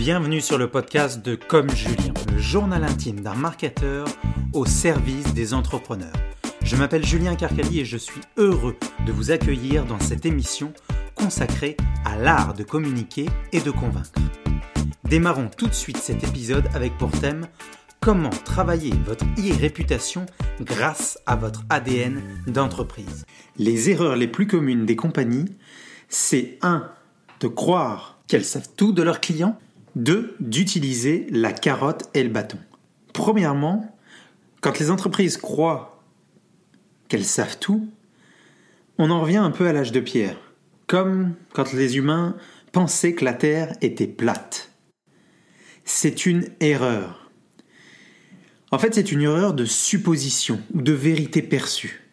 Bienvenue sur le podcast de Comme Julien, le journal intime d'un marketeur au service des entrepreneurs. Je m'appelle Julien Carcali et je suis heureux de vous accueillir dans cette émission consacrée à l'art de communiquer et de convaincre. Démarrons tout de suite cet épisode avec pour thème Comment travailler votre e-réputation grâce à votre ADN d'entreprise? Les erreurs les plus communes des compagnies, c'est 1. de croire qu'elles savent tout de leurs clients 2. D'utiliser la carotte et le bâton. Premièrement, quand les entreprises croient qu'elles savent tout, on en revient un peu à l'âge de pierre, comme quand les humains pensaient que la Terre était plate. C'est une erreur. En fait, c'est une erreur de supposition ou de vérité perçue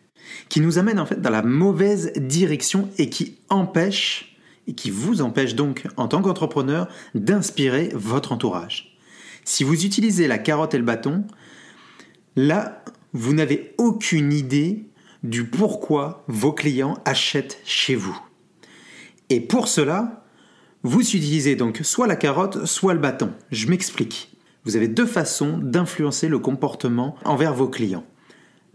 qui nous amène en fait dans la mauvaise direction et qui empêche et qui vous empêche donc, en tant qu'entrepreneur, d'inspirer votre entourage. Si vous utilisez la carotte et le bâton, là, vous n'avez aucune idée du pourquoi vos clients achètent chez vous. Et pour cela, vous utilisez donc soit la carotte, soit le bâton. Je m'explique. Vous avez deux façons d'influencer le comportement envers vos clients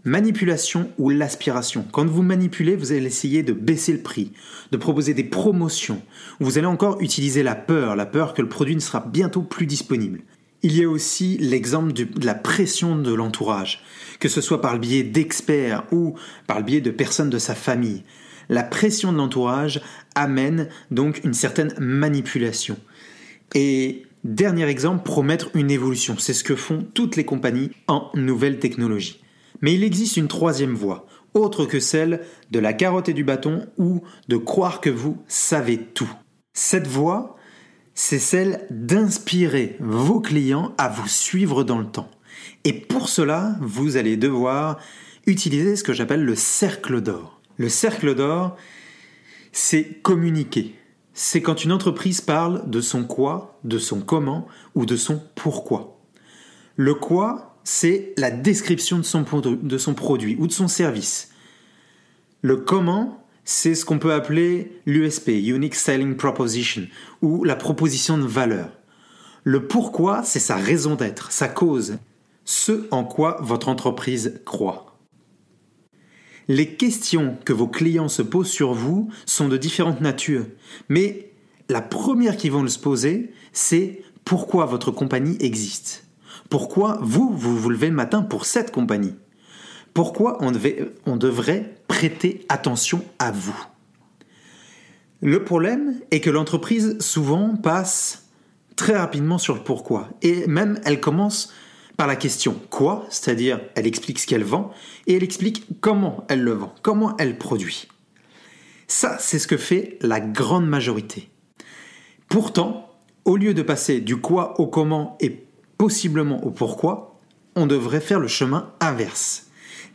manipulation ou l'aspiration. Quand vous manipulez, vous allez essayer de baisser le prix, de proposer des promotions. Vous allez encore utiliser la peur, la peur que le produit ne sera bientôt plus disponible. Il y a aussi l'exemple de la pression de l'entourage, que ce soit par le biais d'experts ou par le biais de personnes de sa famille. La pression de l'entourage amène donc une certaine manipulation. Et dernier exemple, promettre une évolution. C'est ce que font toutes les compagnies en nouvelles technologies. Mais il existe une troisième voie, autre que celle de la carotte et du bâton ou de croire que vous savez tout. Cette voie, c'est celle d'inspirer vos clients à vous suivre dans le temps. Et pour cela, vous allez devoir utiliser ce que j'appelle le cercle d'or. Le cercle d'or, c'est communiquer. C'est quand une entreprise parle de son quoi, de son comment ou de son pourquoi. Le quoi, c'est la description de son, produit ou de son service. Le comment, c'est ce qu'on peut appeler l'USP, Unique Selling Proposition, ou la proposition de valeur. Le pourquoi, c'est sa raison d'être, sa cause, ce en quoi votre entreprise croit. Les questions que vos clients se posent sur vous sont de différentes natures, mais la première qu'ils vont se poser, c'est pourquoi votre compagnie existe. Pourquoi vous, vous levez le matin pour cette compagnie? Pourquoi on, on devrait prêter attention à vous? Le problème est que l'entreprise souvent passe très rapidement sur le pourquoi. Et même elle commence par la question quoi, c'est-à-dire elle explique ce qu'elle vend, et elle explique comment elle le vend, comment elle produit. Ça, c'est ce que fait la grande majorité. Pourtant, au lieu de passer du quoi au comment et possiblement au pourquoi, on devrait faire le chemin inverse,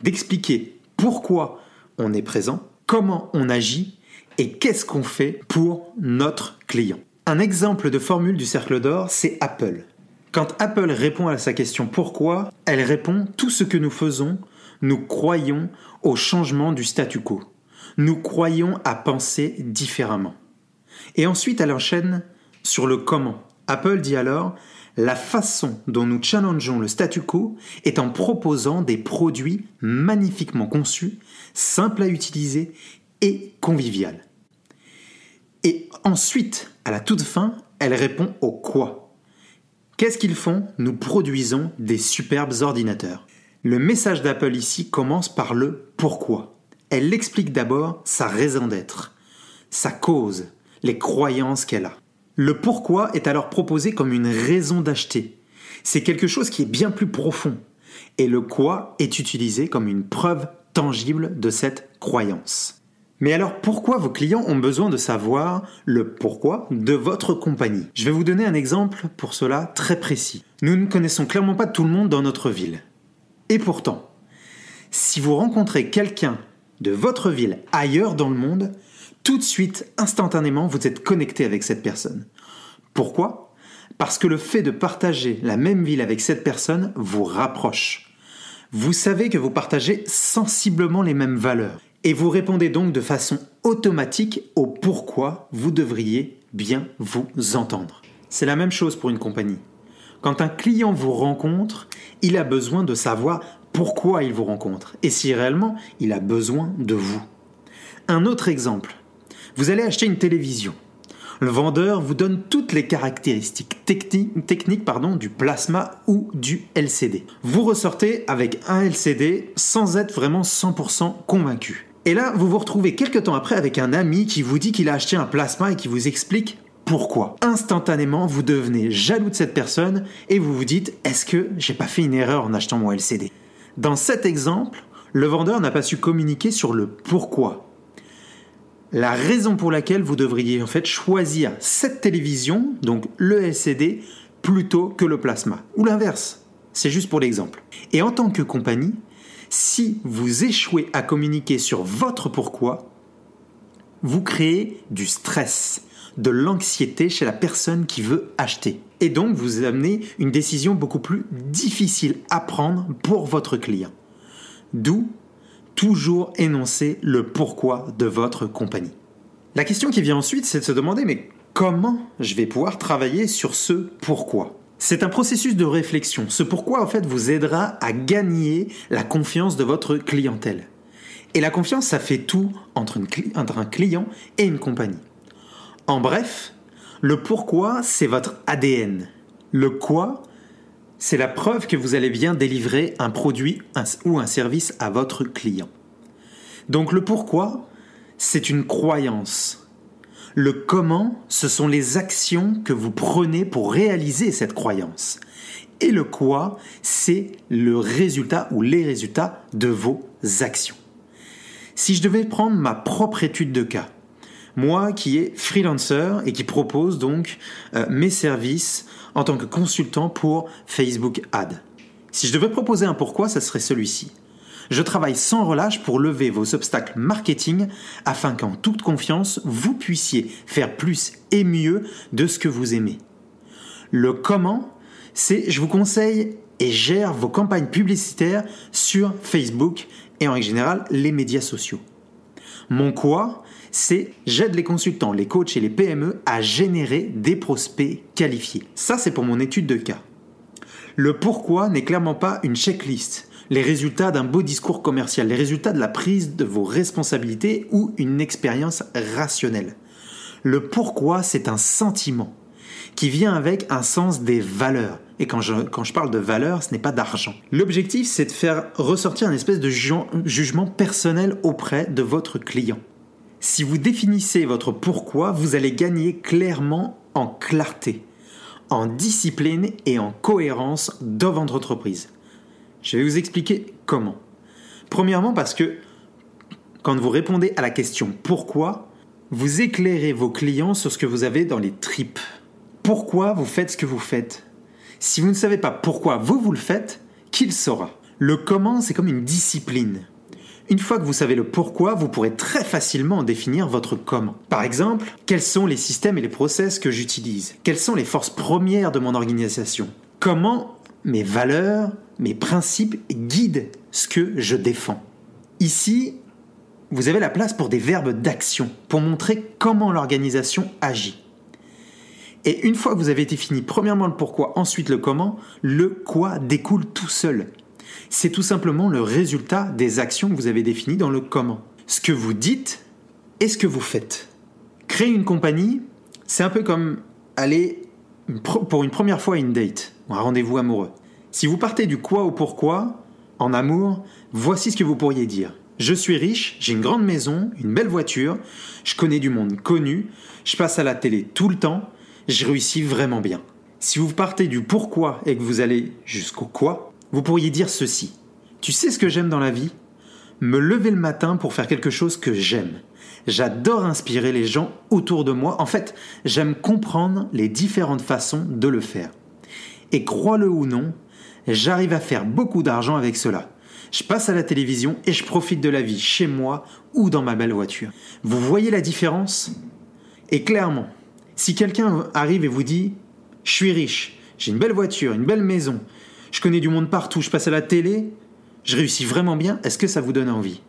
d'expliquer pourquoi on est présent, comment on agit et qu'est-ce qu'on fait pour notre client. Un exemple de formule du cercle d'or, c'est Apple. Quand Apple répond à sa question pourquoi, elle répond tout ce que nous faisons, nous croyons au changement du statu quo. Nous croyons à penser différemment. Et ensuite, elle enchaîne sur le comment. Apple dit alors la façon dont nous challengeons le statu quo est en proposant des produits magnifiquement conçus, simples à utiliser et convivial. Et ensuite, à la toute fin, elle répond au quoi. Qu'est-ce qu'ils font? Nous produisons des superbes ordinateurs. Le message d'Apple ici commence par le pourquoi. Elle explique d'abord sa raison d'être, sa cause, les croyances qu'elle a. Le pourquoi est alors proposé comme une raison d'acheter. C'est quelque chose qui est bien plus profond. Et le quoi est utilisé comme une preuve tangible de cette croyance. Mais alors pourquoi vos clients ont besoin de savoir le pourquoi de votre compagnie? Je vais vous donner un exemple pour cela très précis. Nous ne connaissons clairement pas tout le monde dans notre ville. Et pourtant, si vous rencontrez quelqu'un de votre ville ailleurs dans le monde, tout de suite, instantanément, vous êtes connecté avec cette personne. Pourquoi? Parce que le fait de partager la même ville avec cette personne vous rapproche. Vous savez que vous partagez sensiblement les mêmes valeurs et vous répondez donc de façon automatique au pourquoi vous devriez bien vous entendre. C'est la même chose pour une compagnie. Quand un client vous rencontre, il a besoin de savoir pourquoi il vous rencontre et si réellement il a besoin de vous. Un autre exemple. Vous allez acheter une télévision. Le vendeur vous donne toutes les caractéristiques techniques du plasma ou du LCD. Vous ressortez avec un LCD sans être vraiment 100% convaincu. Et là, vous vous retrouvez quelques temps après avec un ami qui vous dit qu'il a acheté un plasma et qui vous explique pourquoi. Instantanément, vous devenez jaloux de cette personne et vous vous dites est-ce que j'ai pas fait une erreur en achetant mon LCD Dans cet exemple, le vendeur n'a pas su communiquer sur le pourquoi la raison pour laquelle vous devriez en fait choisir cette télévision, donc le LCD, plutôt que le plasma. Ou l'inverse. C'est juste pour l'exemple. Et en tant que compagnie, si vous échouez à communiquer sur votre pourquoi, vous créez du stress, de l'anxiété chez la personne qui veut acheter. Et donc vous amenez une décision beaucoup plus difficile à prendre pour votre client. D'où toujours énoncer le pourquoi de votre compagnie. La question qui vient ensuite, c'est de se demander, mais comment je vais pouvoir travailler sur ce pourquoi? C'est un processus de réflexion. Ce pourquoi, en fait, vous aidera à gagner la confiance de votre clientèle. Et la confiance, ça fait tout entre, entre un client et une compagnie. En bref, le pourquoi, c'est votre ADN. Le quoi, c'est la preuve que vous allez bien délivrer un produit ou un service à votre client. Donc le pourquoi, c'est une croyance. Le comment, ce sont les actions que vous prenez pour réaliser cette croyance. Et le quoi, c'est le résultat ou les résultats de vos actions. Si je devais prendre ma propre étude de cas, moi qui est freelancer et qui propose donc euh, mes services en tant que consultant pour Facebook Ad. Si je devais proposer un pourquoi, ça serait celui-ci. Je travaille sans relâche pour lever vos obstacles marketing afin qu'en toute confiance, vous puissiez faire plus et mieux de ce que vous aimez. Le comment, c'est je vous conseille et gère vos campagnes publicitaires sur Facebook et en général les médias sociaux. Mon quoi, c'est j'aide les consultants, les coachs et les PME à générer des prospects qualifiés. Ça, c'est pour mon étude de cas. Le pourquoi n'est clairement pas une checklist, les résultats d'un beau discours commercial, les résultats de la prise de vos responsabilités ou une expérience rationnelle. Le pourquoi, c'est un sentiment qui vient avec un sens des valeurs. Et quand je, quand je parle de valeurs, ce n'est pas d'argent. L'objectif, c'est de faire ressortir un espèce de jugement personnel auprès de votre client. Si vous définissez votre pourquoi, vous allez gagner clairement en clarté, en discipline et en cohérence dans votre entreprise. Je vais vous expliquer comment. Premièrement parce que quand vous répondez à la question pourquoi, vous éclairez vos clients sur ce que vous avez dans les tripes. Pourquoi vous faites ce que vous faites? Si vous ne savez pas pourquoi vous vous le faites, qui le saura? Le comment, c'est comme une discipline. Une fois que vous savez le pourquoi, vous pourrez très facilement définir votre comment. Par exemple, quels sont les systèmes et les process que j'utilise? Quelles sont les forces premières de mon organisation? Comment mes valeurs, mes principes guident ce que je défends? Ici, vous avez la place pour des verbes d'action, pour montrer comment l'organisation agit. Et une fois que vous avez défini premièrement le pourquoi, ensuite le comment, le quoi découle tout seul c'est tout simplement le résultat des actions que vous avez définies dans le comment. Ce que vous dites et ce que vous faites. Créer une compagnie, c'est un peu comme aller pour une première fois à une date, un rendez-vous amoureux. Si vous partez du quoi au pourquoi, en amour, voici ce que vous pourriez dire. Je suis riche, j'ai une grande maison, une belle voiture, je connais du monde connu, je passe à la télé tout le temps, je réussis vraiment bien. Si vous partez du pourquoi et que vous allez jusqu'au quoi, vous pourriez dire ceci. Tu sais ce que j'aime dans la vie? Me lever le matin pour faire quelque chose que j'aime. J'adore inspirer les gens autour de moi. En fait, j'aime comprendre les différentes façons de le faire. Et crois-le ou non, j'arrive à faire beaucoup d'argent avec cela. Je passe à la télévision et je profite de la vie chez moi ou dans ma belle voiture. Vous voyez la différence? Et clairement, si quelqu'un arrive et vous dit ⁇ Je suis riche, j'ai une belle voiture, une belle maison, je connais du monde partout, je passe à la télé, je réussis vraiment bien, est-ce que ça vous donne envie?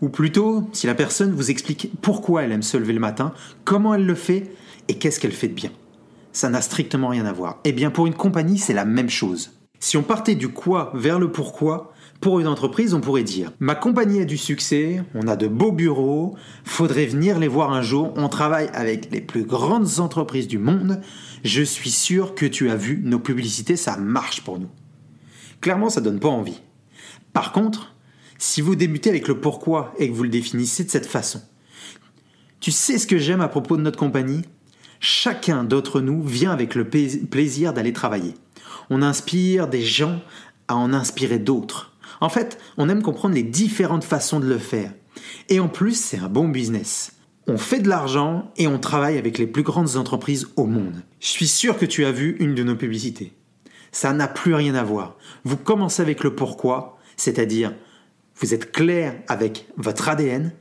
Ou plutôt, si la personne vous explique pourquoi elle aime se lever le matin, comment elle le fait et qu'est-ce qu'elle fait de bien? ça n'a strictement rien à voir. Eh bien, pour une compagnie, c'est la même chose. Si on partait du quoi vers le pourquoi, pour une entreprise, on pourrait dire Ma compagnie a du succès, on a de beaux bureaux, faudrait venir les voir un jour, on travaille avec les plus grandes entreprises du monde, je suis sûr que tu as vu nos publicités, ça marche pour nous. Clairement, ça donne pas envie. Par contre, si vous débutez avec le pourquoi et que vous le définissez de cette façon, tu sais ce que j'aime à propos de notre compagnie? Chacun d'entre nous vient avec le plaisir d'aller travailler. On inspire des gens à en inspirer d'autres. En fait, on aime comprendre les différentes façons de le faire. Et en plus, c'est un bon business. On fait de l'argent et on travaille avec les plus grandes entreprises au monde. Je suis sûr que tu as vu une de nos publicités. Ça n'a plus rien à voir. Vous commencez avec le pourquoi, c'est-à-dire vous êtes clair avec votre ADN,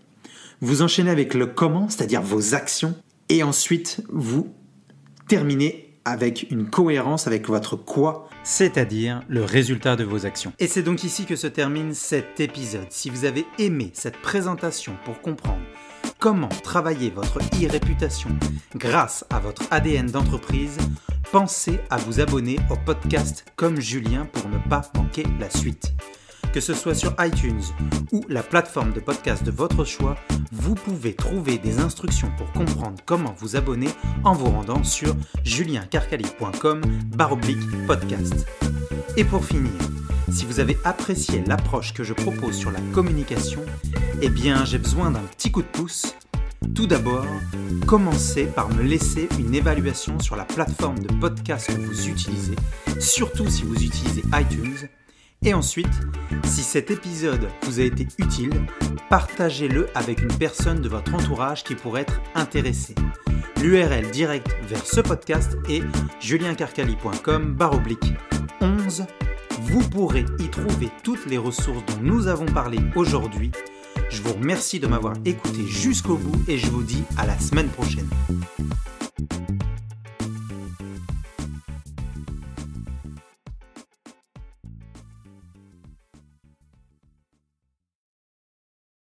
vous enchaînez avec le comment, c'est-à-dire vos actions, et ensuite vous terminez avec une cohérence avec votre quoi, c'est-à-dire le résultat de vos actions. Et c'est donc ici que se termine cet épisode. Si vous avez aimé cette présentation pour comprendre comment travailler votre e-réputation grâce à votre ADN d'entreprise, pensez à vous abonner au podcast comme Julien pour ne pas manquer la suite. Que ce soit sur iTunes ou la plateforme de podcast de votre choix, vous pouvez trouver des instructions pour comprendre comment vous abonner en vous rendant sur juliencarcali.com podcast. Et pour finir, si vous avez apprécié l'approche que je propose sur la communication, eh bien j'ai besoin d'un petit coup de pouce. Tout d'abord, commencez par me laisser une évaluation sur la plateforme de podcast que vous utilisez, surtout si vous utilisez iTunes et ensuite, si cet épisode vous a été utile, partagez-le avec une personne de votre entourage qui pourrait être intéressée. L'URL directe vers ce podcast est juliencarcali.com oblique 11. Vous pourrez y trouver toutes les ressources dont nous avons parlé aujourd'hui. Je vous remercie de m'avoir écouté jusqu'au bout et je vous dis à la semaine prochaine.